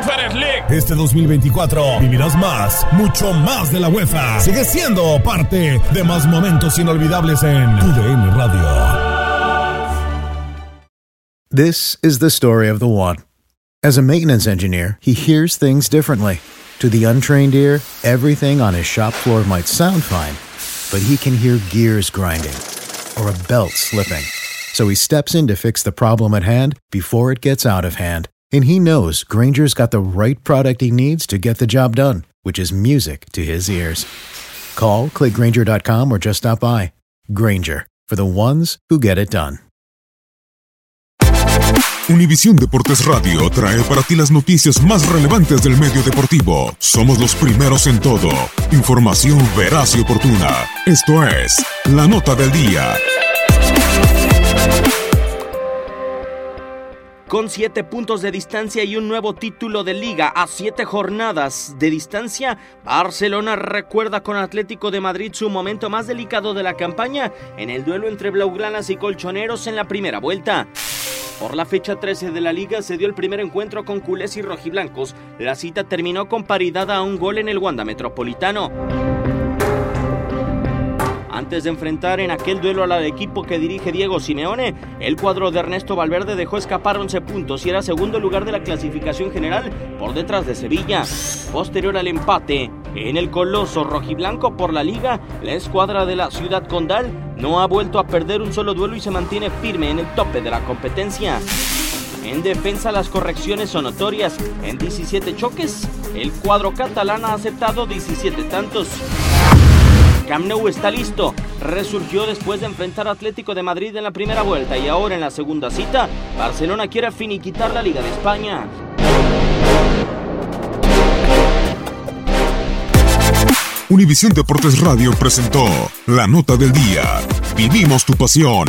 Conference League. Este 2024 vivirás más, mucho más de la UEFA. Sigue siendo parte de más momentos inolvidables en tu Radio. This is the story of the one. As a maintenance engineer, he hears things differently. To the untrained ear, everything on his shop floor might sound fine, but he can hear gears grinding or a belt slipping. So he steps in to fix the problem at hand before it gets out of hand. And he knows Granger's got the right product he needs to get the job done, which is music to his ears. Call, clickgranger.com, or just stop by. Granger, for the ones who get it done. Univisión Deportes Radio trae para ti las noticias más relevantes del medio deportivo. Somos los primeros en todo. Información veraz y oportuna. Esto es La Nota del Día. Con siete puntos de distancia y un nuevo título de liga a siete jornadas de distancia, Barcelona recuerda con Atlético de Madrid su momento más delicado de la campaña en el duelo entre Blaugranas y Colchoneros en la primera vuelta. Por la fecha 13 de la liga se dio el primer encuentro con culés y rojiblancos. La cita terminó con paridad a un gol en el Wanda Metropolitano. Antes de enfrentar en aquel duelo al equipo que dirige Diego Simeone, el cuadro de Ernesto Valverde dejó escapar 11 puntos y era segundo lugar de la clasificación general por detrás de Sevilla. Posterior al empate, en el coloso rojiblanco por la liga, la escuadra de la ciudad condal no ha vuelto a perder un solo duelo y se mantiene firme en el tope de la competencia. En defensa las correcciones son notorias. En 17 choques, el cuadro catalán ha aceptado 17 tantos. Camp Nou está listo. Resurgió después de enfrentar a Atlético de Madrid en la primera vuelta y ahora en la segunda cita, Barcelona quiere finiquitar la Liga de España. Univisión Deportes Radio presentó La Nota del Día. Vivimos tu pasión.